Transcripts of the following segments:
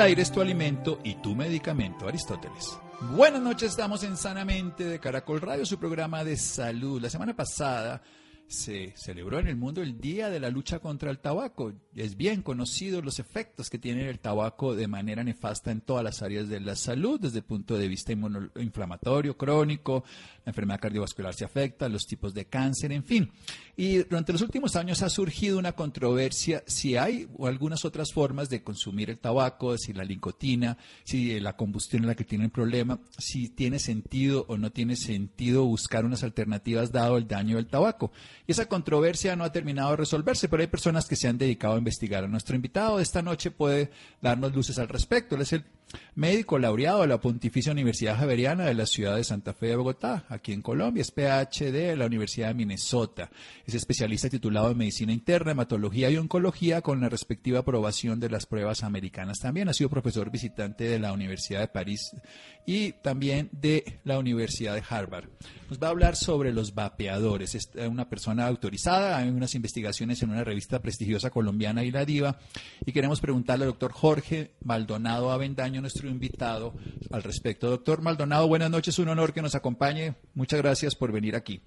El aire es tu alimento y tu medicamento, Aristóteles. Buenas noches, estamos en Sanamente de Caracol Radio, su programa de salud. La semana pasada se celebró en el mundo el Día de la Lucha contra el Tabaco. Es bien conocido los efectos que tiene el tabaco de manera nefasta en todas las áreas de la salud, desde el punto de vista inflamatorio, crónico, la enfermedad cardiovascular se afecta, los tipos de cáncer, en fin. Y durante los últimos años ha surgido una controversia si hay algunas otras formas de consumir el tabaco, si la nicotina, si la combustión es la que tiene el problema, si tiene sentido o no tiene sentido buscar unas alternativas dado el daño del tabaco. Y esa controversia no ha terminado de resolverse, pero hay personas que se han dedicado a investigar. Nuestro invitado esta noche puede darnos luces al respecto. Él es el médico laureado de la Pontificia Universidad Javeriana de la ciudad de Santa Fe de Bogotá, aquí en Colombia. Es PhD de la Universidad de Minnesota. Es especialista titulado en Medicina Interna, Hematología y Oncología con la respectiva aprobación de las pruebas americanas. También ha sido profesor visitante de la Universidad de París y también de la Universidad de Harvard. Nos va a hablar sobre los vapeadores. Es una persona autorizada, hay unas investigaciones en una revista prestigiosa colombiana y la diva. Y queremos preguntarle al doctor Jorge Maldonado Avendaño, nuestro invitado, al respecto. Doctor Maldonado, buenas noches, un honor que nos acompañe. Muchas gracias por venir aquí.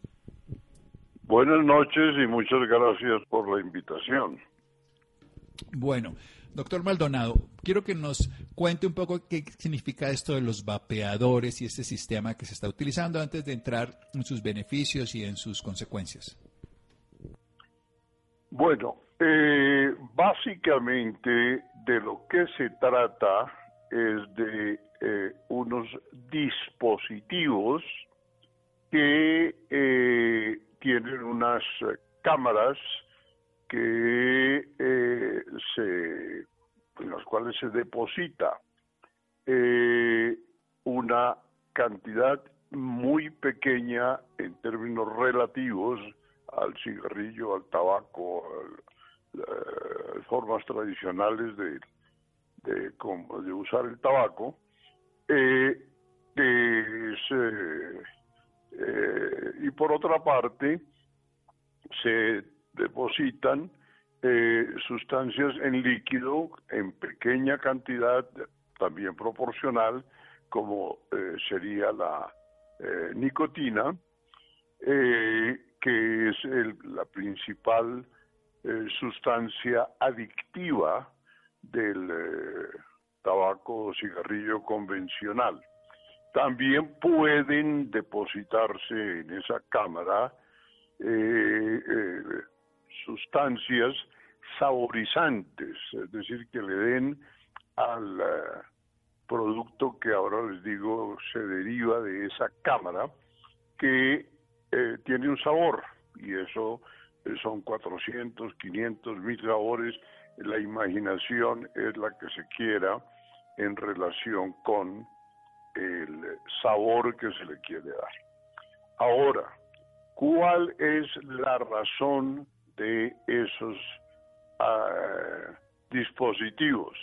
Buenas noches y muchas gracias por la invitación. Bueno, Doctor Maldonado, quiero que nos cuente un poco qué significa esto de los vapeadores y este sistema que se está utilizando antes de entrar en sus beneficios y en sus consecuencias. Bueno, eh, básicamente de lo que se trata es de eh, unos dispositivos que eh, tienen unas cámaras que eh, se, en los cuales se deposita eh, una cantidad muy pequeña en términos relativos al cigarrillo, al tabaco, las formas tradicionales de, de, de, usar el tabaco, eh, y por otra parte se depositan eh, sustancias en líquido en pequeña cantidad, también proporcional, como eh, sería la eh, nicotina, que es la principal sustancia adictiva del tabaco o cigarrillo convencional. También pueden depositarse en esa cámara sustancias saborizantes, es decir, que le den al eh, producto que ahora les digo se deriva de esa cámara, que eh, tiene un sabor, y eso eh, son 400, 500, mil sabores, la imaginación es la que se quiera en relación con el sabor que se le quiere dar. Ahora, ¿cuál es la razón de esos uh, dispositivos.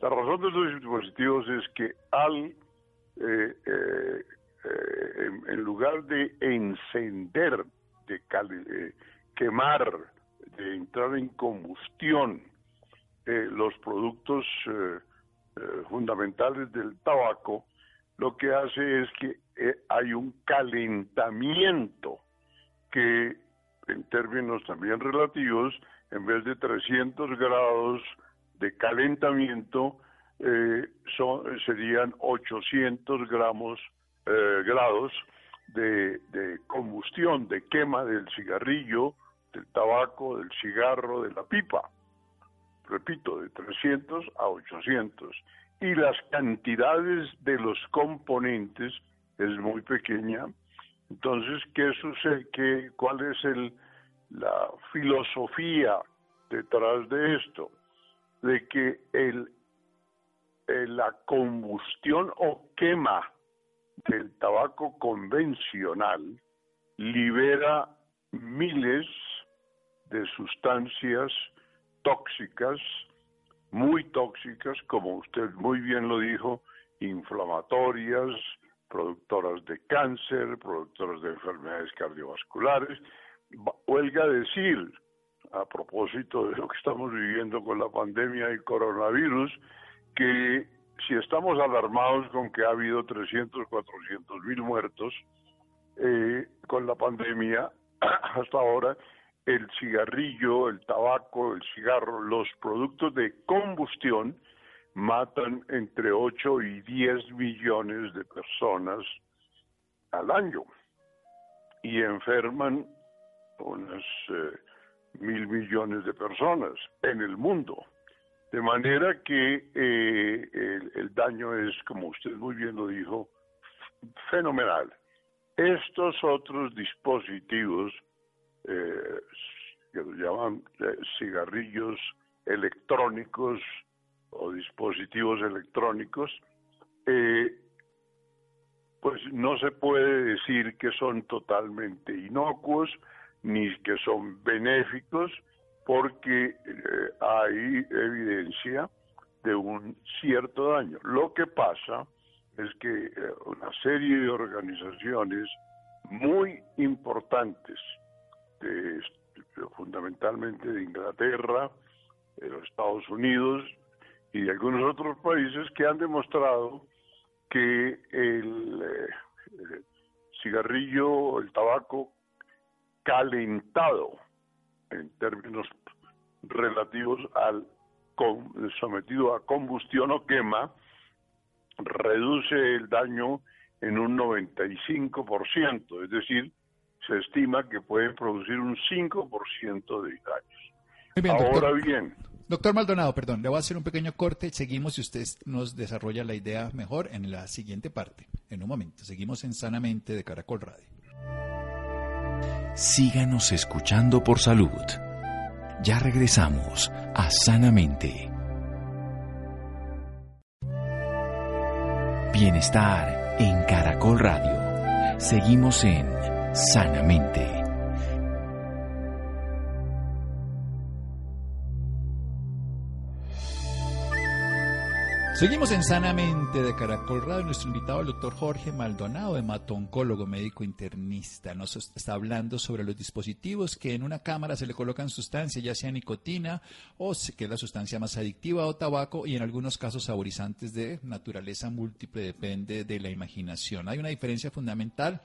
La razón de esos dispositivos es que al, eh, eh, eh, en, lugar de encender, de quemar, de entrar en combustión los productos fundamentales del tabaco, lo que hace es que hay un calentamiento que en términos también relativos, en vez de 300 grados de calentamiento, eh, son, serían 800 gramos, eh, grados de, combustión, de quema del cigarrillo, del tabaco, del cigarro, de la pipa. Repito, de 300 a 800. Y las cantidades de los componentes es muy pequeña, entonces, ¿qué sucede? ¿Qué, ¿Cuál es el, la filosofía detrás de esto? De que el eh, la combustión o quema del tabaco convencional libera miles de sustancias tóxicas, muy tóxicas, como usted muy bien lo dijo, inflamatorias, productoras de cáncer, productoras de enfermedades cardiovasculares. Huelga decir, a propósito de lo que estamos viviendo con la pandemia y coronavirus, que si estamos alarmados con que ha habido 300, 400 mil muertos eh, con la pandemia, hasta ahora el cigarrillo, el tabaco, el cigarro, los productos de combustión matan entre 8 y 10 millones de personas al año y enferman unas eh, mil millones de personas en el mundo. De manera que eh, el, daño es, como usted muy bien lo dijo, fenomenal. Estos otros dispositivos, eh, que los llaman eh, cigarrillos electrónicos o dispositivos electrónicos, pues no se puede decir que son totalmente inocuos ni que son benéficos, porque eh, hay evidencia de un cierto daño. Lo que pasa es que eh, una serie de organizaciones muy importantes, fundamentalmente de Inglaterra, de los Estados Unidos y de algunos otros países que han demostrado que el eh, cigarrillo, el tabaco calentado, en términos relativos al sometido a combustión o quema, reduce el daño en un 95%, es decir, se estima que puede producir un 5% de daños. Ahora bien. Doctor Maldonado, perdón, le voy a hacer un pequeño corte. Seguimos si usted nos desarrolla la idea mejor en la siguiente parte. En un momento. Seguimos en Sanamente de Caracol Radio. Síganos escuchando por salud. Ya regresamos a Sanamente. Bienestar en Caracol Radio. Seguimos en Sanamente. Seguimos en Sanamente de Caracol Radio. Nuestro invitado, el doctor Jorge Maldonado, hematoncólogo médico internista, nos está hablando sobre los dispositivos que en una cámara se le colocan sustancias, ya sea nicotina o que es la sustancia más adictiva o tabaco, y en algunos casos saborizantes de naturaleza múltiple, depende de la imaginación. Hay una diferencia fundamental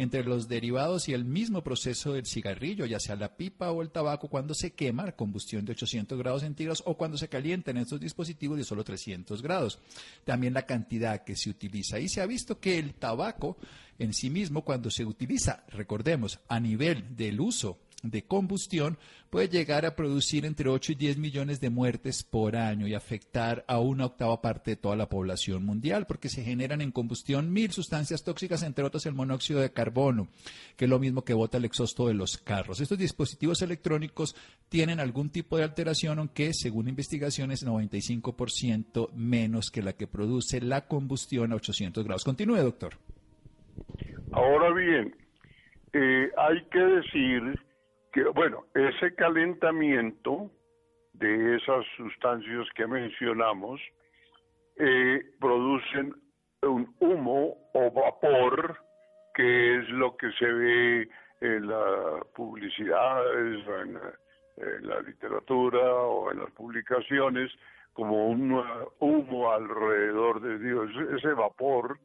entre los derivados y el mismo proceso del cigarrillo, ya sea la pipa o el tabaco, cuando se quema a combustión de 800 grados centígrados o cuando se calienta en estos dispositivos de solo 300 grados. También la cantidad que se utiliza. Y se ha visto que el tabaco en sí mismo, cuando se utiliza, recordemos, a nivel del uso de combustión puede llegar a producir entre 8 y 10 millones de muertes por año y afectar a una octava parte de toda la población mundial, porque se generan en combustión mil sustancias tóxicas, entre otras el monóxido de carbono, que es lo mismo que bota el exhausto de los carros. Estos dispositivos electrónicos tienen algún tipo de alteración, aunque según investigaciones 95% menos que la que produce la combustión a 800 grados. Continúe, doctor. Ahora bien, eh, hay que decir que, bueno, ese calentamiento de esas sustancias que mencionamos eh, producen un humo o vapor que es lo que se ve en la publicidad, en, en la literatura o en las publicaciones como un humo alrededor de Dios. Ese vapor,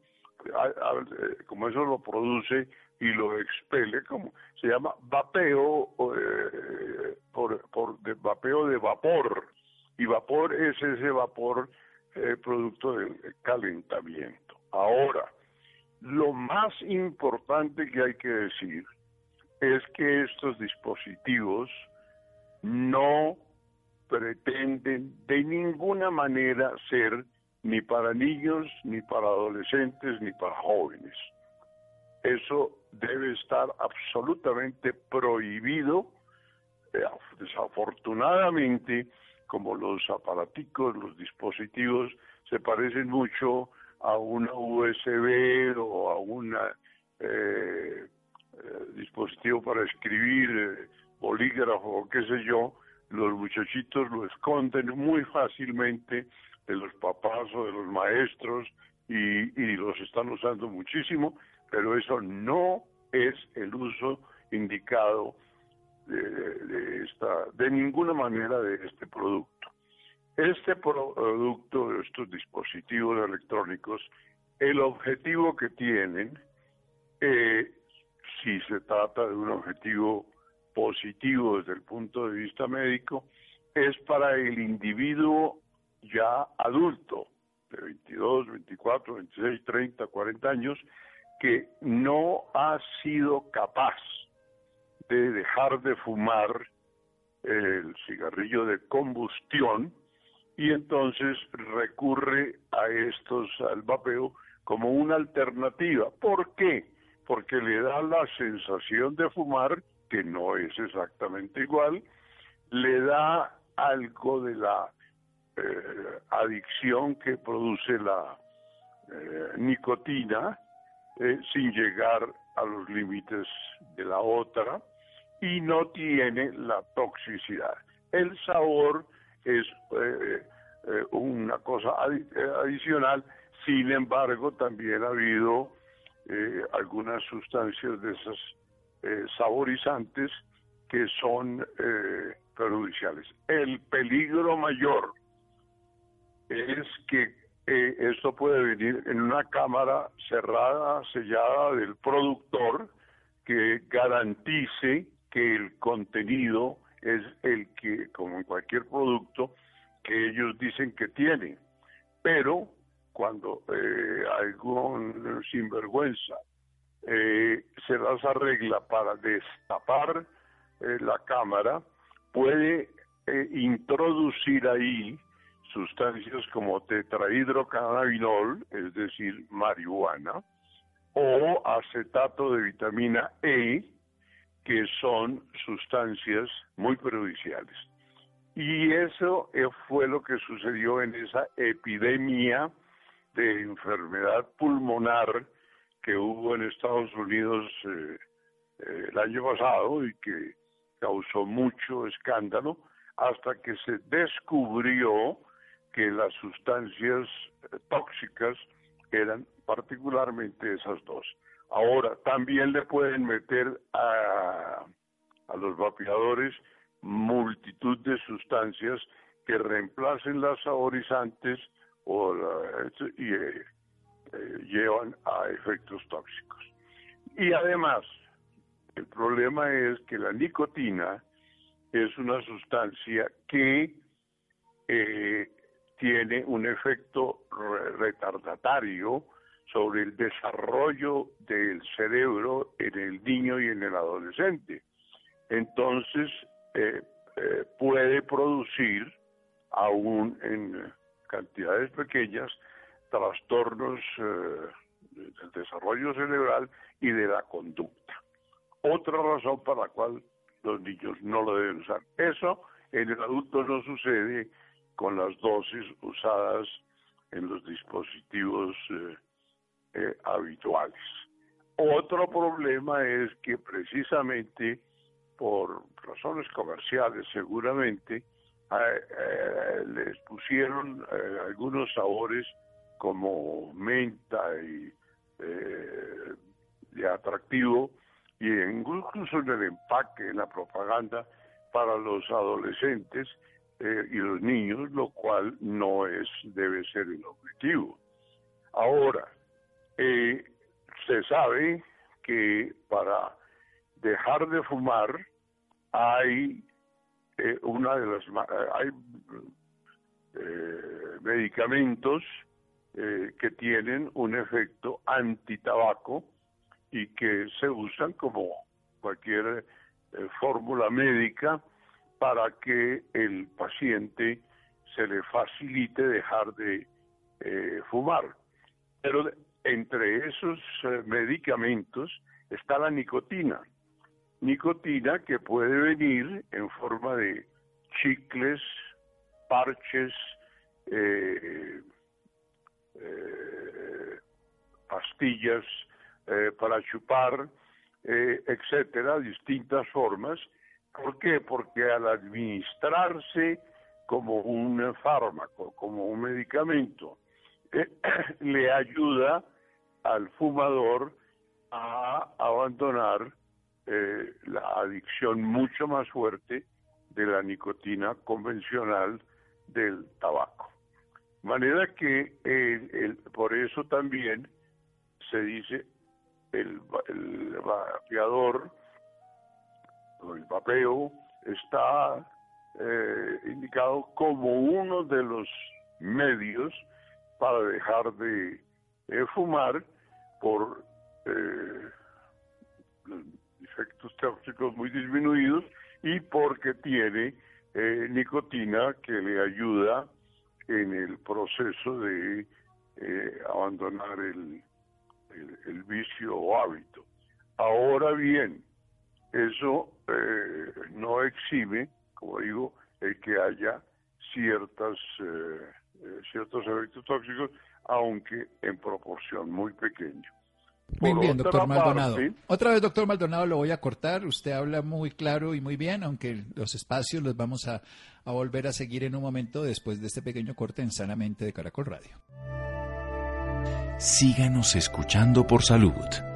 como eso lo produce y lo expele, como se llama vapeo, eh, por, por de, vapeo de vapor, y vapor es ese vapor eh, producto del calentamiento. Ahora, lo más importante que hay que decir es que estos dispositivos no pretenden de ninguna manera ser ni para niños, ni para adolescentes, ni para jóvenes. Eso debe estar absolutamente prohibido. Eh, desafortunadamente, como los aparaticos, los dispositivos, se parecen mucho a una USB o a un eh, dispositivo para escribir, bolígrafo o qué sé yo, los muchachitos lo esconden muy fácilmente de los papás o de los maestros y, los están usando muchísimo, pero eso no es el uso indicado de, esta, de ninguna manera de este producto. Este producto, de estos dispositivos electrónicos, el objetivo que tienen, eh, si se trata de un objetivo positivo desde el punto de vista médico, es para el individuo ya adulto, de 22, 24, 26, 30, 40 años, que no ha sido capaz de dejar de fumar el cigarrillo de combustión y entonces recurre a estos, al vapeo, como una alternativa. ¿Por qué? Porque le da la sensación de fumar, que no es exactamente igual, le da algo de la eh, adicción que produce la eh, nicotina eh, sin llegar a los límites de la otra y no tiene la toxicidad. El sabor es una cosa adicional, sin embargo también ha habido algunas sustancias de esas saborizantes que son perjudiciales. El peligro mayor es que eh, esto puede venir en una cámara cerrada, sellada del productor, que garantice que el contenido es el que, como en cualquier producto, que ellos dicen que tiene. Pero cuando eh, algún sinvergüenza eh, se las arregla para destapar eh, la cámara, puede introducir ahí sustancias como tetrahidrocannabinol, es decir, marihuana, o acetato de vitamina E, que son sustancias muy perjudiciales. Y eso eh, fue lo que sucedió en esa epidemia de enfermedad pulmonar que hubo en Estados Unidos eh, eh, el año pasado y que causó mucho escándalo hasta que se descubrió que las sustancias eh, tóxicas eran particularmente esas dos. Ahora, también le pueden meter a, a los vapeadores multitud de sustancias que reemplacen las saborizantes o y eh, eh, llevan a efectos tóxicos. Y además, el problema es que la nicotina es una sustancia que eh, tiene un efecto retardatario sobre el desarrollo del cerebro en el niño y en el adolescente. Entonces, eh, eh, puede producir, aún en cantidades pequeñas, trastornos eh, del desarrollo cerebral y de la conducta. Otra razón para la cual los niños no lo deben usar. Eso en el adulto no sucede con las dosis usadas en los dispositivos eh, eh, habituales. Otro problema es que precisamente por razones comerciales seguramente eh, les pusieron algunos sabores como menta y de atractivo y incluso en el empaque, en la propaganda para los adolescentes eh, y los niños, lo cual no es debe ser el objetivo. Ahora, eh, se sabe que para dejar de fumar hay eh, una de las hay medicamentos que tienen un efecto antitabaco y que se usan como cualquier fórmula médica para que el paciente se le facilite dejar de eh, fumar. Pero entre esos eh, medicamentos está la nicotina. Nicotina que puede venir en forma de chicles parches, eh, pastillas para chupar, etcétera, distintas formas. ¿Por qué? Porque al administrarse como un fármaco, como un medicamento, le ayuda al fumador a abandonar eh, la adicción mucho más fuerte de la nicotina convencional del tabaco. De manera que el, por eso también se dice el, el vapeador el vapeo está eh, indicado como uno de los medios para dejar de fumar por eh, efectos tóxicos muy disminuidos y porque tiene eh, nicotina que le ayuda en el proceso de eh, abandonar el, el, vicio o hábito. Ahora bien, eso eh, no exime, como digo, el que haya ciertas, ciertos efectos tóxicos, aunque en proporción muy pequeña. Muy bien, doctor Maldonado. Otra vez, doctor Maldonado, lo voy a cortar. Usted habla muy claro y muy bien, aunque los espacios los vamos a, a volver a seguir en un momento después de este pequeño corte en Sanamente de Caracol Radio. Síganos escuchando por salud.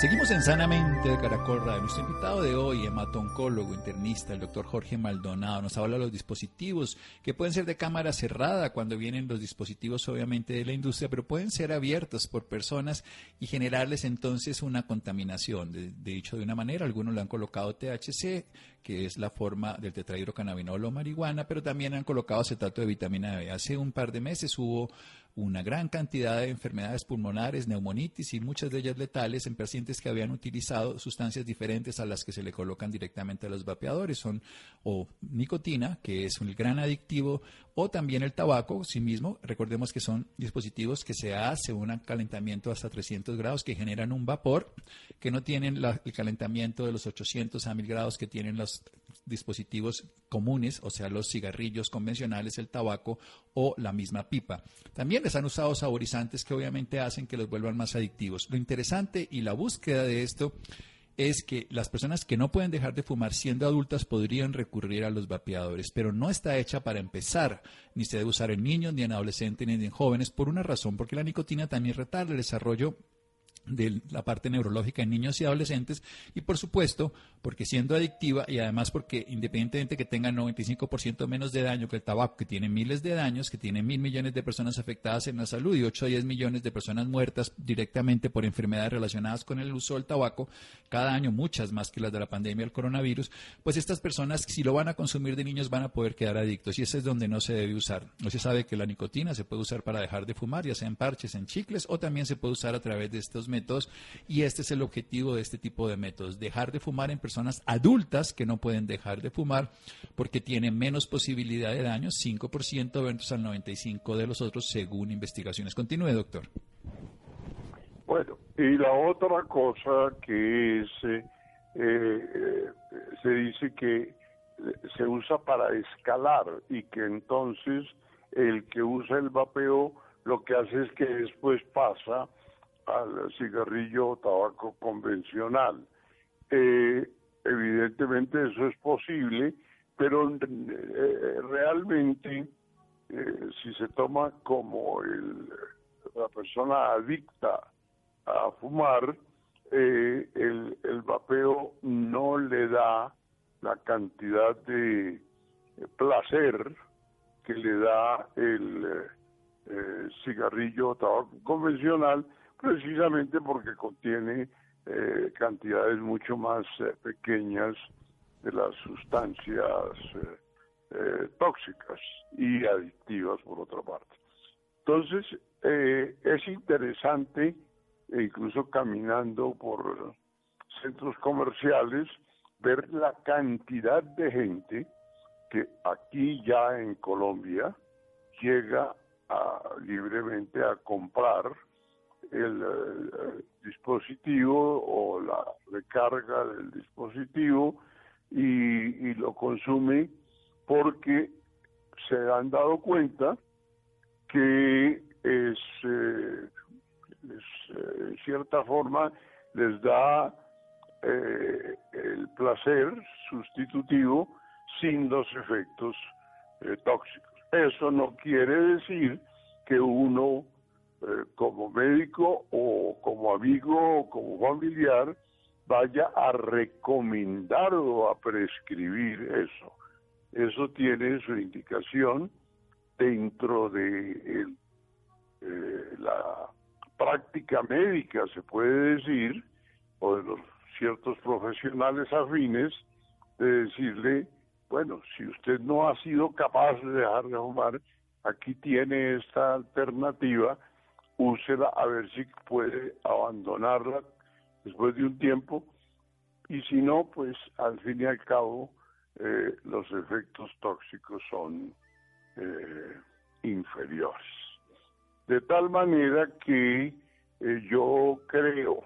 Seguimos en Sanamente de Caracol Radio. Nuestro invitado de hoy, hematoncólogo, internista, el doctor Jorge Maldonado, nos habla de los dispositivos que pueden ser de cámara cerrada cuando vienen los dispositivos obviamente de la industria, pero pueden ser abiertos por personas y generarles entonces una contaminación. De, dicho de una manera, algunos le han colocado THC, que es la forma del tetrahidrocannabinol o marihuana, pero también han colocado acetato de vitamina B. Hace un par de meses hubo una gran cantidad de enfermedades pulmonares, neumonitis y muchas de ellas letales en pacientes que habían utilizado sustancias diferentes a las que se le colocan directamente a los vapeadores. Son o nicotina, que es un gran adictivo, o también el tabaco, sí mismo. Recordemos que son dispositivos que se hace un calentamiento hasta 300 grados que generan un vapor que no tienen el calentamiento de los 800 a 1000 grados que tienen los dispositivos comunes, o sea, los cigarrillos convencionales, el tabaco o la misma pipa. También les han usado saborizantes que obviamente hacen que los vuelvan más adictivos. Lo interesante y la búsqueda de esto es que las personas que no pueden dejar de fumar siendo adultas podrían recurrir a los vapeadores, pero no está hecha para empezar, ni se debe usar en niños, ni en adolescentes, ni en jóvenes, por una razón, porque la nicotina también retarda el desarrollo de la parte neurológica en niños y adolescentes y por supuesto porque siendo adictiva y además porque independientemente que tenga 95% menos de daño que el tabaco que tiene miles de daños, que tiene mil millones de personas afectadas en la salud y 8 a 10 millones de personas muertas directamente por enfermedades relacionadas con el uso del tabaco, cada año muchas más que las de la pandemia del coronavirus, pues estas personas si lo van a consumir de niños van a poder quedar adictos y ese es donde no se debe usar. No se sabe que la nicotina se puede usar para dejar de fumar, ya sea en parches, en chicles o también se puede usar a través de estos y este es el objetivo de este tipo de métodos, dejar de fumar en personas adultas que no pueden dejar de fumar porque tienen menos posibilidad de daño, 5% versus al 95% de los otros según investigaciones. Continúe, doctor. Bueno, y la otra cosa que es, eh, eh, se dice que se usa para escalar y que entonces el que usa el vapeo lo que hace es que después pasa al cigarrillo o tabaco convencional. Eh, evidentemente eso es posible, pero eh, realmente eh, si se toma como el, la persona adicta a fumar, el, el vapeo no le da la cantidad de placer que le da el cigarrillo o tabaco convencional, precisamente porque contiene eh, cantidades mucho más eh, pequeñas de las sustancias eh, tóxicas y adictivas por otra parte. Entonces, es interesante, e incluso caminando por centros comerciales, ver la cantidad de gente que aquí ya en Colombia llega libremente a comprar el, eh, dispositivo o la recarga del dispositivo y, lo consume porque se han dado cuenta que es, eh, eh, en cierta forma les da el placer sustitutivo sin los efectos tóxicos. Eso no quiere decir que uno eh, como médico o como amigo o como familiar vaya a recomendar o a prescribir eso. Eso tiene su indicación dentro de eh, la práctica médica, se puede decir, o de los ciertos profesionales afines, de decirle, bueno, si usted no ha sido capaz de dejar de fumar, aquí tiene esta alternativa úsela a ver si puede abandonarla después de un tiempo y si no, pues al fin y al cabo eh, los efectos tóxicos son eh, inferiores. De tal manera que eh, yo creo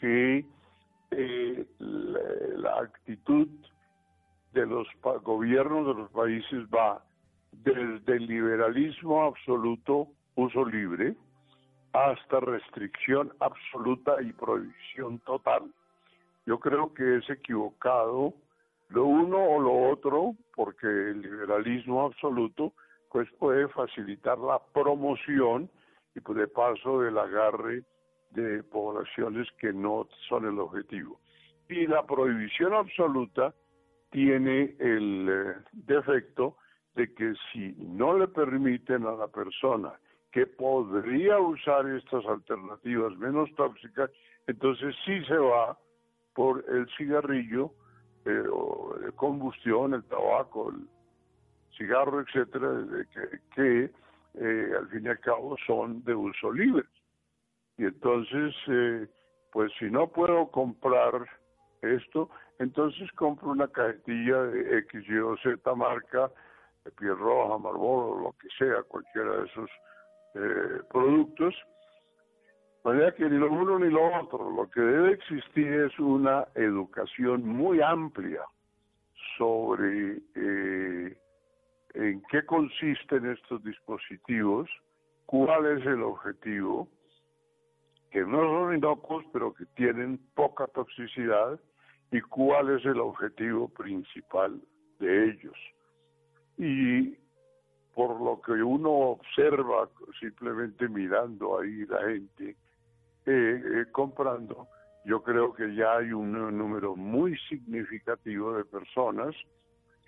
que la, la, actitud de los gobiernos de los países va desde el liberalismo absoluto, uso libre, hasta restricción absoluta y prohibición total. Yo creo que es equivocado lo uno o lo otro, porque el liberalismo absoluto pues puede facilitar la promoción y pues de paso del agarre de poblaciones que no son el objetivo. Y la prohibición absoluta tiene el eh, defecto de que si no le permiten a la persona que podría usar estas alternativas menos tóxicas, entonces sí se va por el cigarrillo eh, o de combustión, el tabaco, el cigarro, etcétera, que, que eh, al fin y al cabo son de uso libre. Y entonces, eh, pues si no puedo comprar esto, entonces compro una cajetilla de X, Y o Z marca, de piel roja, Marlboro, lo que sea, cualquiera de esos eh, productos. De manera que ni lo uno ni lo otro, lo que debe existir es una educación muy amplia sobre eh, en qué consisten estos dispositivos, cuál es el objetivo, que no son inocuos, pero que tienen poca toxicidad, y cuál es el objetivo principal de ellos. Y por lo que uno observa simplemente mirando ahí la gente eh, eh, comprando, yo creo que ya hay un número muy significativo de personas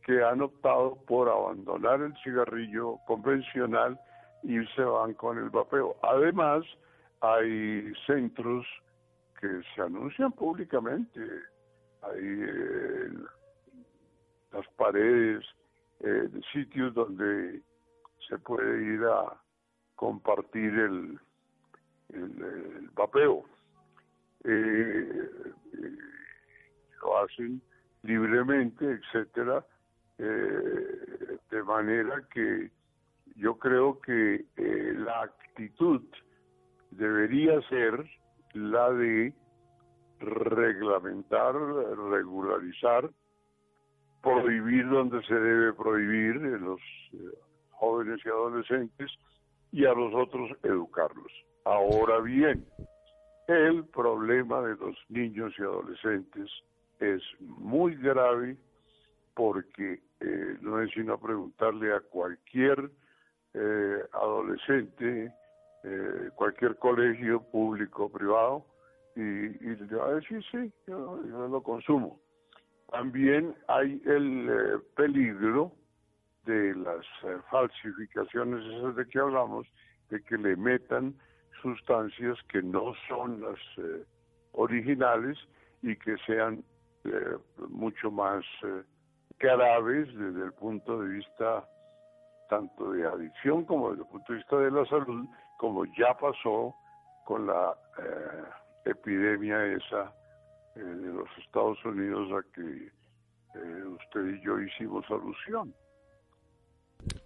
que han optado por abandonar el cigarrillo convencional y se van con el vapeo. Además, hay centros que se anuncian públicamente, hay eh, las paredes, eh, sitios donde se puede ir a compartir el, el, vapeo. Eh, eh, lo hacen libremente, etcétera, eh, de manera que yo creo que la actitud debería ser la de reglamentar, regularizar, prohibir donde se debe prohibir en los jóvenes y adolescentes y a los otros educarlos. Ahora bien, el problema de los niños y adolescentes es muy grave porque eh, no es sino preguntarle a cualquier eh, adolescente, eh, cualquier colegio público o privado, y, y, le va a decir, sí, yo, yo lo consumo. También hay el peligro de las eh, falsificaciones esas de que hablamos, de que le metan sustancias que no son las eh, originales y que sean eh, mucho más graves desde el punto de vista tanto de adicción como desde el punto de vista de la salud, como ya pasó con la epidemia esa de los Estados Unidos a que eh, usted y yo hicimos alusión.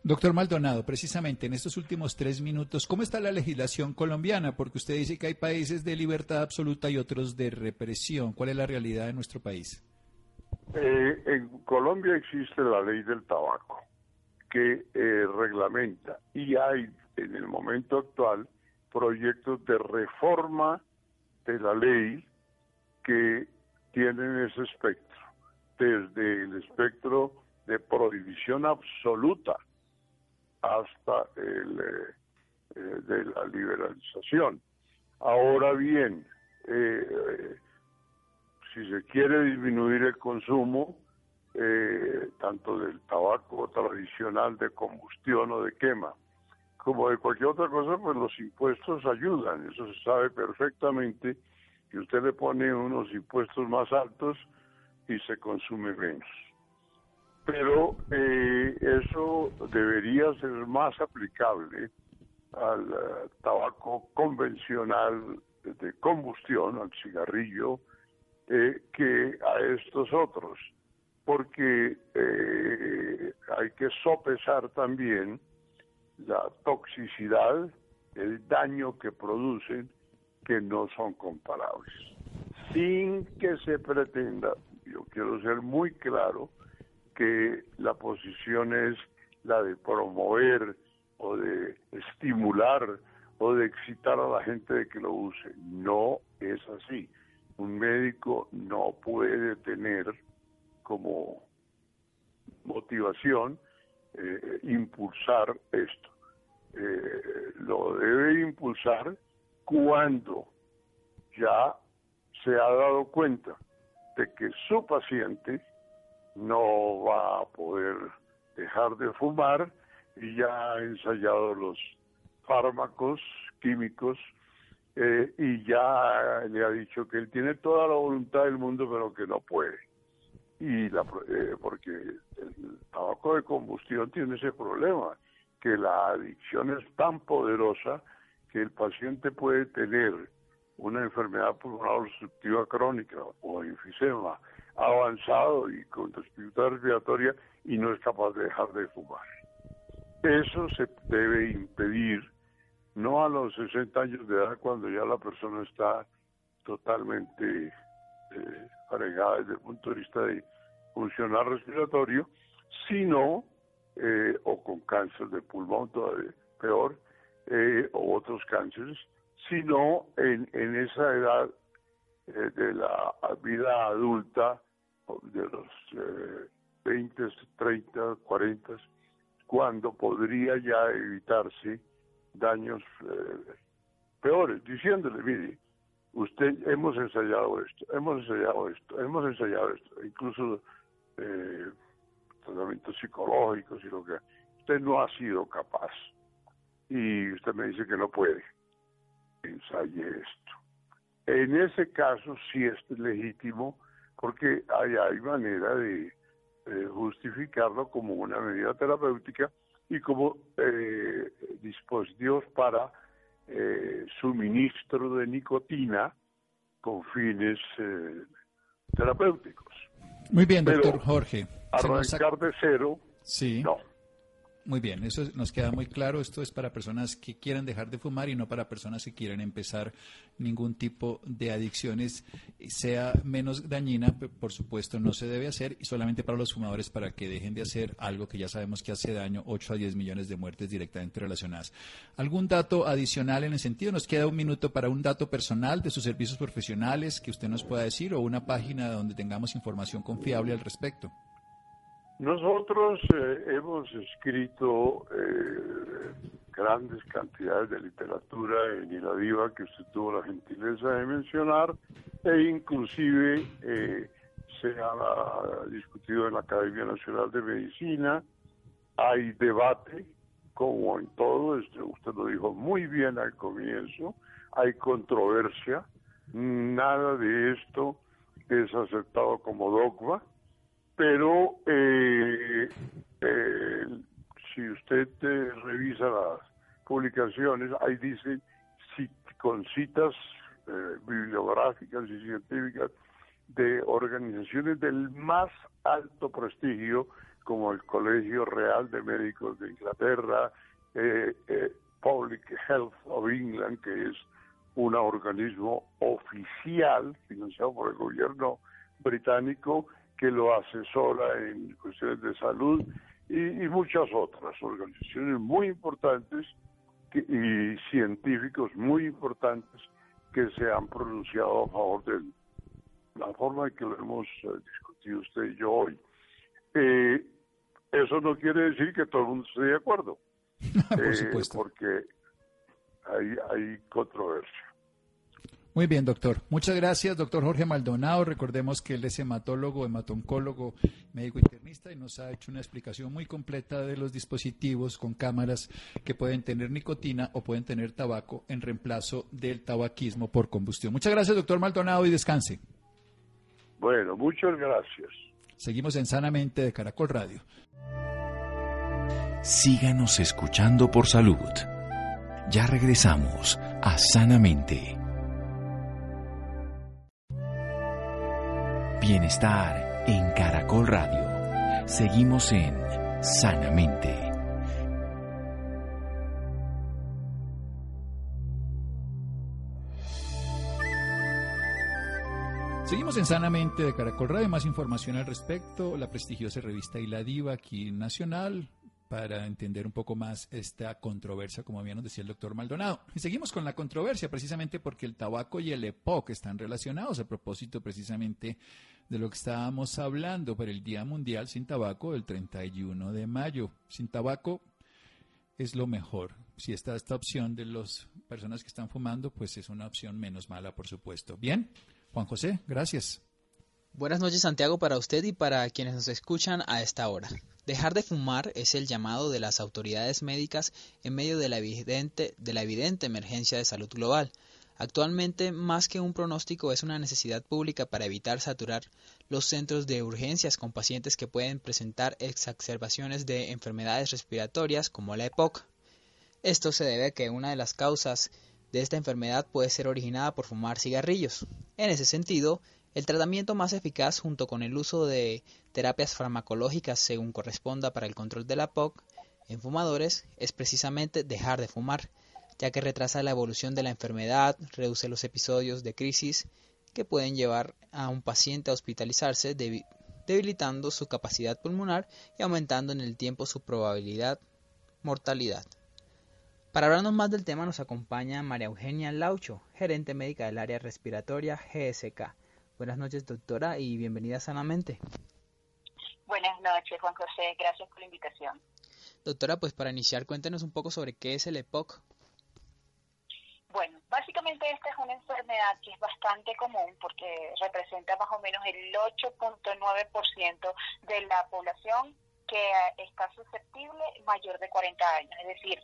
Doctor Maldonado, precisamente en estos últimos tres minutos, ¿cómo está la legislación colombiana? Porque usted dice que hay países de libertad absoluta y otros de represión. ¿Cuál es la realidad de nuestro país? Eh, en Colombia existe la ley del tabaco que eh, reglamenta y hay en el momento actual proyectos de reforma de la ley que tienen ese espectro, desde el espectro de prohibición absoluta hasta el eh, eh, de la liberalización. Ahora bien, eh, si se quiere disminuir el consumo, tanto del tabaco tradicional de combustión o de quema, como de cualquier otra cosa, pues los impuestos ayudan. Eso se sabe perfectamente que usted le pone unos impuestos más altos y se consume menos pero eh, eso debería ser más aplicable al eh, tabaco convencional de combustión, al cigarrillo, eh, que a estos otros, porque hay que sopesar también la toxicidad, el daño que producen, que no son comparables. Sin que se pretenda, yo quiero ser muy claro, que la posición es la de promover o de estimular o de excitar a la gente de que lo use. No es así. Un médico no puede tener como motivación eh, impulsar esto. Eh, lo debe impulsar cuando ya se ha dado cuenta de que su paciente no va a poder dejar de fumar y ya ha ensayado los fármacos químicos eh, y ya le ha dicho que él tiene toda la voluntad del mundo pero que no puede. Y la, eh, porque el tabaco de combustión tiene ese problema que la adicción es tan poderosa que el paciente puede tener una enfermedad pulmonar obstructiva crónica o enfisema avanzado y con dificultad respiratoria y no es capaz de dejar de fumar. Eso se debe impedir no a los 60 años de edad cuando ya la persona está totalmente eh, fregada desde el punto de vista de funcionar respiratorio, sino eh, o con cáncer de pulmón todavía peor, eh, o otros cánceres, sino en, en esa edad eh, de la vida adulta de los eh, 20, 30, 40, cuando podría ya evitarse daños eh, peores, diciéndole, mire, usted hemos ensayado esto, hemos ensayado esto, hemos ensayado esto, incluso eh, tratamientos psicológicos y lo que usted no ha sido capaz y usted me dice que no puede, ensaye esto. En ese caso sí es legítimo porque hay, hay manera de justificarlo como una medida terapéutica y como eh, dispositivos para eh, suministro de nicotina con fines eh, terapéuticos. Muy bien, doctor Jorge. Arrancar de cero, sí. no. Muy bien, eso nos queda muy claro. Esto es para personas que quieran dejar de fumar y no para personas que quieran empezar ningún tipo de adicciones, sea menos dañina, por supuesto, no se debe hacer y solamente para los fumadores para que dejen de hacer algo que ya sabemos que hace daño, 8 a 10 millones de muertes directamente relacionadas. ¿Algún dato adicional en el sentido? Nos queda un minuto para un dato personal de sus servicios profesionales que usted nos pueda decir o una página donde tengamos información confiable al respecto. Nosotros eh, hemos escrito eh, grandes cantidades de literatura en Iradiva que usted tuvo la gentileza de mencionar e inclusive eh, se ha discutido en la Academia Nacional de Medicina. Hay debate, como en todo, este, usted lo dijo muy bien al comienzo, hay controversia, nada de esto es aceptado como dogma pero eh, eh, si usted eh, revisa las publicaciones, ahí dice con citas bibliográficas y científicas de organizaciones del más alto prestigio, como el Colegio Real de Médicos de Inglaterra, eh, eh, Public Health of England, que es un organismo oficial financiado por el gobierno británico que lo asesora en cuestiones de salud y, muchas otras organizaciones muy importantes y científicos muy importantes que se han pronunciado a favor de la forma en que lo hemos eh, discutido usted y yo hoy. Eh, eso no quiere decir que todo el mundo esté de acuerdo, por eh, supuesto. porque hay, hay controversia. Muy bien, doctor. Muchas gracias, doctor Jorge Maldonado. Recordemos que él es hematólogo, hematoncólogo, médico internista y nos ha hecho una explicación muy completa de los dispositivos con cámaras que pueden tener nicotina o pueden tener tabaco en reemplazo del tabaquismo por combustión. Muchas gracias, doctor Maldonado, y descanse. Bueno, muchas gracias. Seguimos en Sanamente de Caracol Radio. Síganos escuchando por salud. Ya regresamos a Sanamente. Bienestar en Caracol Radio. Seguimos en Sanamente. Seguimos en Sanamente de Caracol Radio. Más información al respecto. La prestigiosa revista y la Diva aquí Nacional para entender un poco más esta controversia, como bien nos decía el doctor Maldonado. Y seguimos con la controversia precisamente porque el tabaco y el EPOC están relacionados a propósito precisamente de lo que estábamos hablando para el Día Mundial sin Tabaco del 31 de mayo. Sin tabaco es lo mejor. Si está esta opción de las personas que están fumando, pues es una opción menos mala, por supuesto. Bien, Juan José, gracias. Buenas noches Santiago para usted y para quienes nos escuchan a esta hora. Dejar de fumar es el llamado de las autoridades médicas en medio de la evidente, de la evidente emergencia de salud global. Actualmente, más que un pronóstico, es una necesidad pública para evitar saturar los centros de urgencias con pacientes que pueden presentar exacerbaciones de enfermedades respiratorias como la EPOC. Esto se debe a que una de las causas de esta enfermedad puede ser originada por fumar cigarrillos. En ese sentido, el tratamiento más eficaz junto con el uso de terapias farmacológicas según corresponda para el control de la POC en fumadores es precisamente dejar de fumar, ya que retrasa la evolución de la enfermedad, reduce los episodios de crisis que pueden llevar a un paciente a hospitalizarse debilitando su capacidad pulmonar y aumentando en el tiempo su probabilidad mortalidad. Para hablarnos más del tema nos acompaña María Eugenia Laucho, gerente médica del área respiratoria GSK. Buenas noches, doctora, y bienvenida sanamente. Buenas noches, Juan José. Gracias por la invitación. Doctora, pues para iniciar, cuéntenos un poco sobre qué es el EPOC. Bueno, básicamente esta es una enfermedad que es bastante común porque representa más o menos el 8.9% de la población que está susceptible mayor de 40 años. Es decir,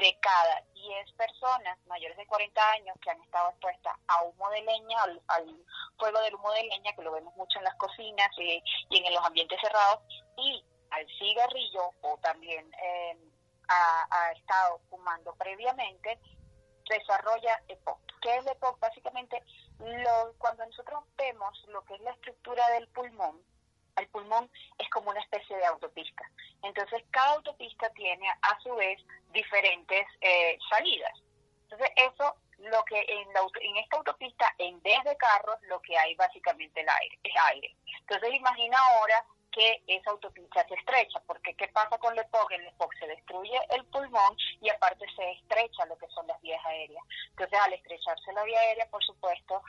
de cada 10 personas mayores de 40 años que han estado expuestas a humo de leña, al, fuego del humo de leña, que lo vemos mucho en las cocinas y, en los ambientes cerrados, y al cigarrillo o también eh, ha, estado fumando previamente, desarrolla EPOC. ¿Qué es EPOC? Básicamente, lo, cuando nosotros vemos lo que es la estructura del pulmón, el pulmón es como una especie de autopista. Entonces, cada autopista tiene a su vez diferentes eh, salidas. Entonces, eso, lo que en, la, en esta autopista, en vez de carros, lo que hay básicamente el aire, es aire. Entonces, imagina ahora que esa autopista se estrecha, porque ¿qué pasa con el EPOC? El EPOC se destruye el pulmón y aparte se estrecha lo que son las vías aéreas. Entonces, al estrecharse la vía aérea, por supuesto,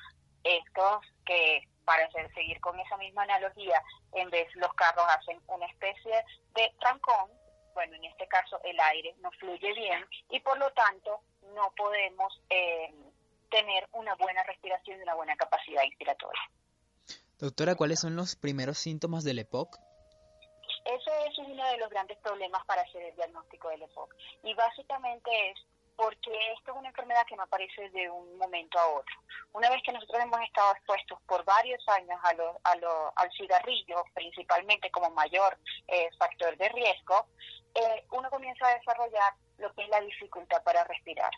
estos que para seguir con esa misma analogía, en vez los carros hacen una especie de trancón, bueno, en este caso el aire no fluye bien y por lo tanto no podemos eh, tener una buena respiración y una buena capacidad inspiratoria. Doctora, ¿cuáles son los primeros síntomas del EPOC? Ese es uno de los grandes problemas para hacer el diagnóstico del EPOC y básicamente es porque esto es una enfermedad que no aparece de un momento a otro. Una vez que nosotros hemos estado expuestos por varios años a a lo, al cigarrillo, principalmente como mayor eh, factor de riesgo, eh, uno comienza a desarrollar lo que es la dificultad para respirar.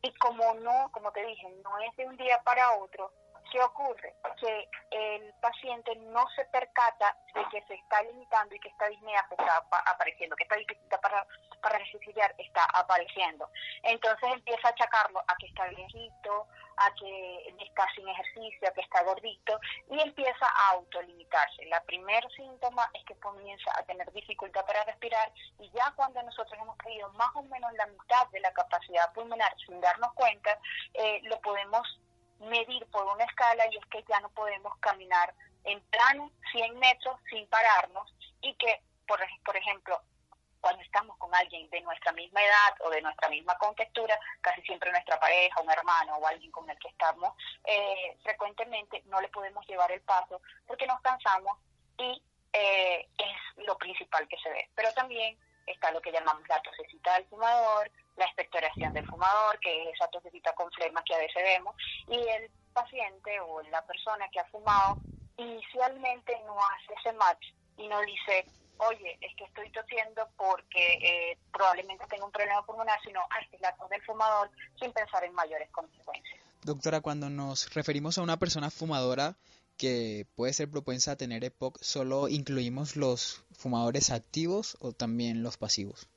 Y como no, como te dije, no es de un día para otro, ¿Qué ocurre? Que el paciente no se percata de que se está limitando y que esta disnea está apareciendo, que esta dificultad para, para está apareciendo. Entonces empieza a achacarlo a que está viejito, a que está sin ejercicio, a que está gordito y empieza a autolimitarse. La primer síntoma es que comienza a tener dificultad para respirar y ya cuando nosotros hemos perdido más o menos la mitad de la capacidad pulmonar sin darnos cuenta, eh, lo podemos medir por una escala y es que ya no podemos caminar en plano 100 metros sin pararnos y que, por, por ejemplo, cuando estamos con alguien de nuestra misma edad o de nuestra misma contextura, casi siempre nuestra pareja, un hermano o alguien con el que estamos eh, frecuentemente, no le podemos llevar el paso porque nos cansamos y eh, es lo principal que se ve. Pero también está lo que llamamos la tosecita del fumador, la expectoración del fumador, que es esa tosecita con flema que a veces vemos, y el paciente o la persona que ha fumado inicialmente no hace ese match y no dice, oye, es que estoy tosiendo porque eh, probablemente tengo un problema pulmonar, sino, es la tos del fumador, sin pensar en mayores consecuencias. Doctora, cuando nos referimos a una persona fumadora, que puede ser propensa a tener EPOC, ¿solo incluimos los fumadores activos o también los pasivos?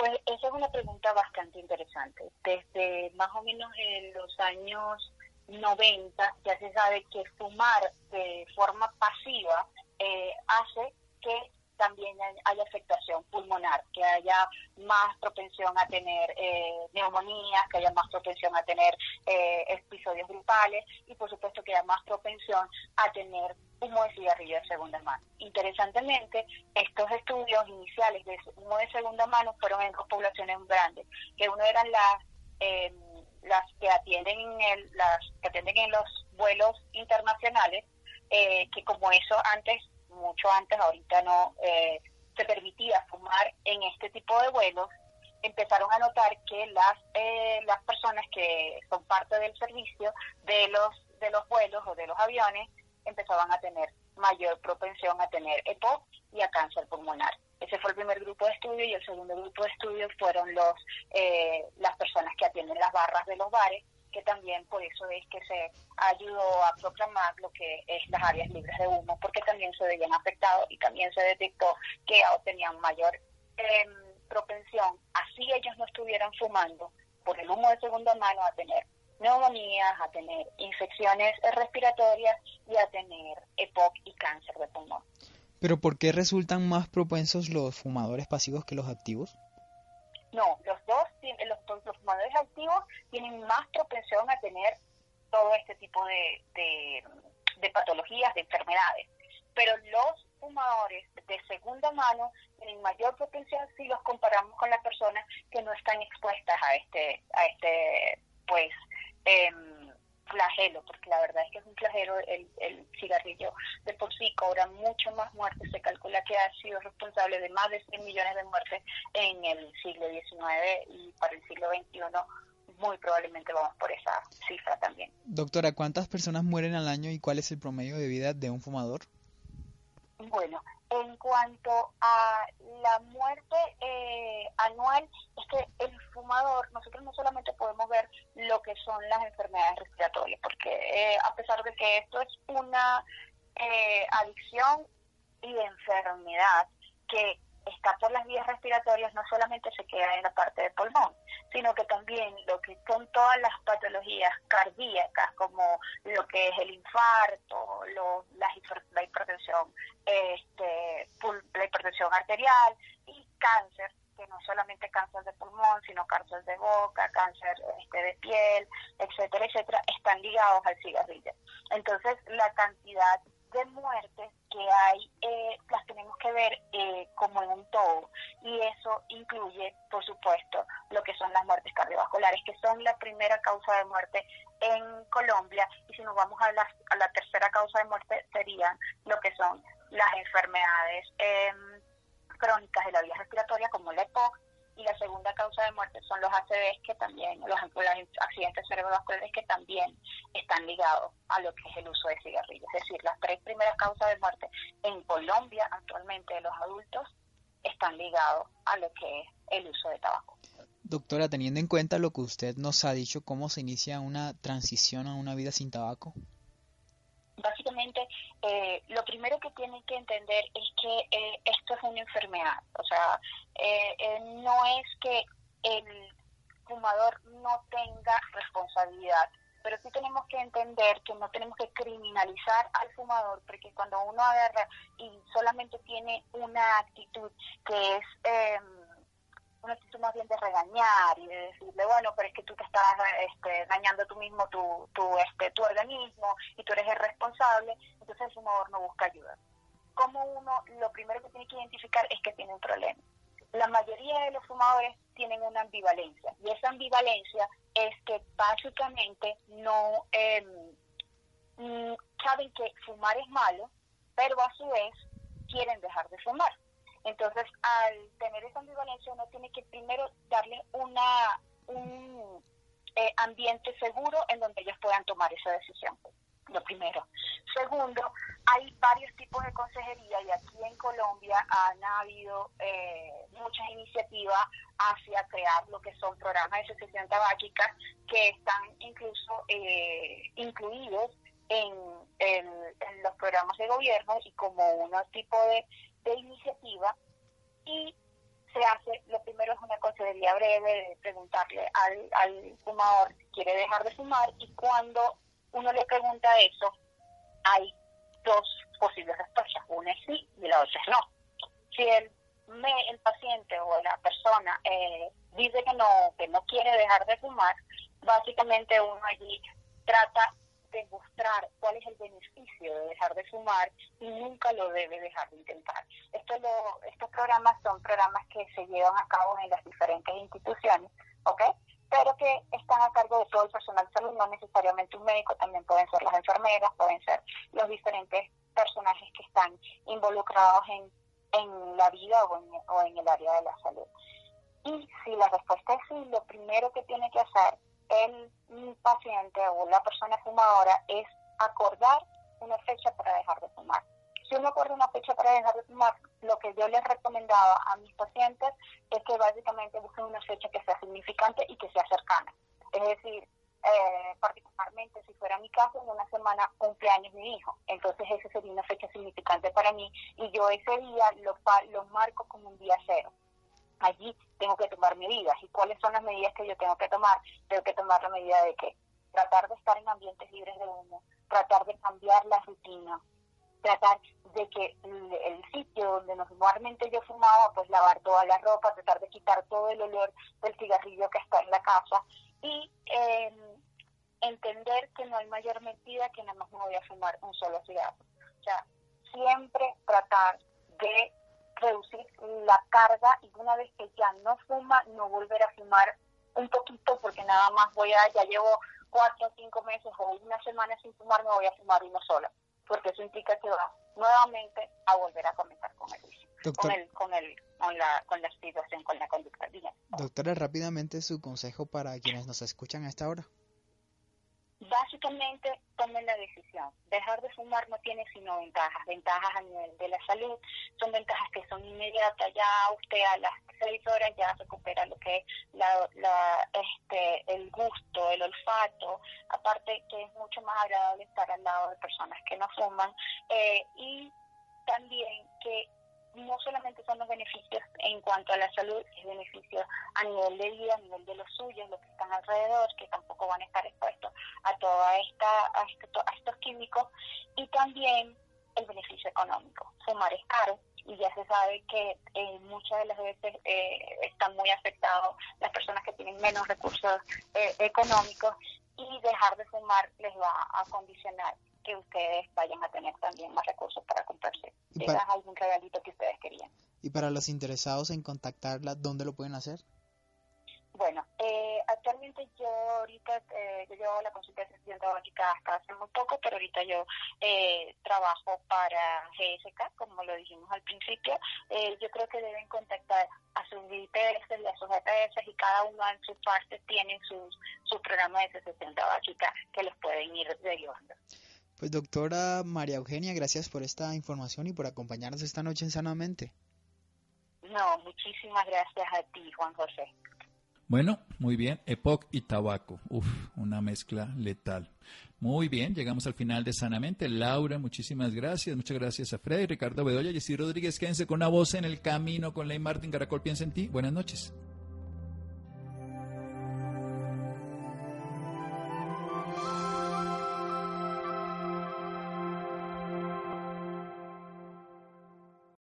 Pues esa es una pregunta bastante interesante. Desde más o menos en los años 90 ya se sabe que fumar de forma pasiva eh, hace que también haya afectación pulmonar, que haya más propensión a tener eh, neumonías, que haya más propensión a tener eh, episodios gripales y por supuesto que haya más propensión a tener humo de cigarrillo de segunda mano. Interesantemente, estos estudios iniciales de humo de segunda mano fueron en dos poblaciones grandes, que uno eran las em, las que atienden en el, las que atienden en los vuelos internacionales, eh, que como eso antes mucho antes, ahorita no, eh, se permitía fumar en este tipo de vuelos, empezaron a notar que las eh, las personas que son parte del servicio de los de los vuelos o de los aviones empezaban a tener mayor propensión a tener EPOC y a cáncer pulmonar. Ese fue el primer grupo de estudio y el segundo grupo de estudio fueron los eh, las personas que atienden las barras de los bares que también por eso es que se ayudó a proclamar lo que es las áreas libres de humo, porque también se veían afectados y también se detectó que tenían mayor em, propensión, así ellos no estuvieran fumando por el humo de segunda mano, a tener neumonías, a tener infecciones respiratorias y a tener EPOC y cáncer de pulmón. ¿Pero por qué resultan más propensos los fumadores pasivos que los activos? No, los dos, los, los fumadores activos tienen más propensión a tener todo este tipo de, de, patologías, de enfermedades. Pero los fumadores de segunda mano tienen mayor propensión si los comparamos con las personas que no están expuestas a este, a este, pues, eh, flagelo, porque la verdad es que es un flagelo, el, el cigarrillo de por sí cobra mucho más muertes, se calcula que ha sido responsable de más de 100 millones de muertes en el siglo XIX y para el siglo XXI muy probablemente vamos por esa cifra también. Doctora, ¿cuántas personas mueren al año y cuál es el promedio de vida de un fumador? Bueno, en cuanto a la muerte eh, anual, es que el fumador, nosotros no solamente podemos ver lo que son las enfermedades respiratorias, porque eh, a pesar de que esto es una eh, adicción y enfermedad que está por las vías respiratorias no solamente se queda en la parte del pulmón, sino que también lo que son todas las patologías cardíacas, como lo que es el infarto, la, hipertensión, este, la hipertensión arterial y cáncer, que no solamente cáncer de pulmón, sino cáncer de boca, cáncer este, de piel, etcétera, etcétera, están ligados al cigarrillo. Entonces, la cantidad de muertes que hay eh, las tenemos que ver eh, como en un todo. Y eso incluye por supuesto lo que son las muertes cardiovasculares que son la primera causa de muerte en Colombia. Y si nos vamos a la, a la tercera causa de muerte serían lo que son las enfermedades em, crónicas de la vía respiratoria como la EPOC y la segunda causa de muerte son los ACVs que también, los, accidentes cerebrovasculares que también están ligados a lo que es el uso de cigarrillos. Es decir, las tres primeras causas de muerte en Colombia actualmente de los adultos están ligados a lo que es el uso de tabaco. Doctora, teniendo en cuenta lo que usted nos ha dicho, ¿cómo se inicia una transición a una vida sin tabaco? Eh, lo primero que tienen que entender es que eh, esto es una enfermedad. O sea, eh, no es que el fumador no tenga responsabilidad, pero sí tenemos que entender que no tenemos que criminalizar al fumador, porque cuando uno agarra y solamente tiene una actitud que es eh, una actitud más bien de regañar y de decirle, bueno, pero es que tú te estás este, dañando tú mismo tu, tu, este, tu organismo y tú eres el responsable, entonces el fumador no busca ayuda. Como uno, lo primero que tiene que identificar es que tiene un problema la mayoría de los fumadores tienen una ambivalencia y esa ambivalencia es que básicamente no eh, saben que fumar es malo, pero a su vez quieren dejar de fumar. Entonces, al tener esa ambivalencia, uno tiene que primero darle una un eh, ambiente seguro en donde ellos puedan tomar esa decisión lo primero. Segundo, hay varios tipos de consejería y aquí en Colombia han habido eh, muchas iniciativas hacia crear lo que son programas de asociación tabáquica que están incluso eh, incluidos en, los programas de gobierno y como un tipo de, iniciativa y se hace, lo primero es una consejería breve de preguntarle al, al fumador si quiere dejar de fumar y cuando uno le pregunta eso, hay dos posibles respuestas, una es sí y la otra es no. Si el, me, el paciente o la persona eh, dice que no, que no quiere dejar de fumar, básicamente uno allí trata de mostrar cuál es el beneficio de dejar de fumar y nunca lo debe dejar de intentar. Esto lo, estos programas son programas que se llevan a cabo en las diferentes instituciones, ¿ok? pero que están a cargo de todo el personal de salud, no necesariamente un médico, también pueden ser las enfermeras, pueden ser los diferentes personajes que están involucrados en, en la vida o en, o en el área de la salud. Y si la respuesta es sí, lo primero que tiene que hacer el paciente o la persona fumadora es acordar una fecha para dejar de fumar si uno acuerda una fecha para dejar de fumar, lo que yo les recomendaba a mis pacientes es que básicamente busquen una fecha que sea significante y que sea cercana. Es decir, eh, particularmente si fuera mi caso, en una semana cumpleaños mi hijo. Entonces esa sería una fecha significante para mí y yo ese día lo, lo marco como un día cero. Allí tengo que tomar medidas. ¿Y cuáles son las medidas que yo tengo que tomar? Tengo que tomar la medida de que tratar de estar en ambientes libres de humo, tratar de cambiar la rutina, tratar de que el sitio donde normalmente yo fumaba, pues lavar toda la ropa, tratar de quitar todo el olor del cigarrillo que está en la casa y em, entender que no hay mayor mentira que nada más me voy a fumar un solo cigarro. O sea, siempre tratar de reducir la carga y una vez que ya no fuma, no volver a fumar un poquito porque nada más voy a, ya llevo cuatro o cinco meses o una semana sin fumar, me voy a fumar uno solo porque eso implica que va nuevamente a volver a comenzar con el con, el, con, el, con, la, con la situación, con la conducta. Doctora, rápidamente su consejo para quienes nos escuchan a esta hora. Básicamente, tomen la decisión. Dejar de fumar no tiene sino ventajas. Ventajas a nivel de la salud, son ventajas que son inmediatas. Ya usted a las seis horas ya recupera lo que es la, la, este, el gusto, el olfato. Aparte que es mucho más agradable estar al lado de personas que no fuman. Eh, y también que no solamente son los beneficios en cuanto a la salud, es beneficio a nivel de vida, a nivel de los suyos, los que están alrededor, que tampoco muchas de las veces eh, están muy afectados las personas que tienen menos recursos eh, económicos y dejar de fumar les va a condicionar que ustedes vayan a tener también más recursos para comprarse quizás algún regalito que ustedes querían. ¿Y para los interesados en contactarla, dónde lo pueden hacer? Doctora María Eugenia, gracias por esta información y por acompañarnos esta noche en Sanamente. No, muchísimas gracias a ti, Juan José. Bueno, muy bien. EPOC y tabaco. Uf, una mezcla letal. Muy bien, llegamos al final de Sanamente. Laura, muchísimas gracias. Muchas gracias a Freddy, Ricardo Bedoya, Jessy Rodríguez. Quédense con una voz en el camino con Ley Martín Caracol. Piensa en ti. Buenas noches.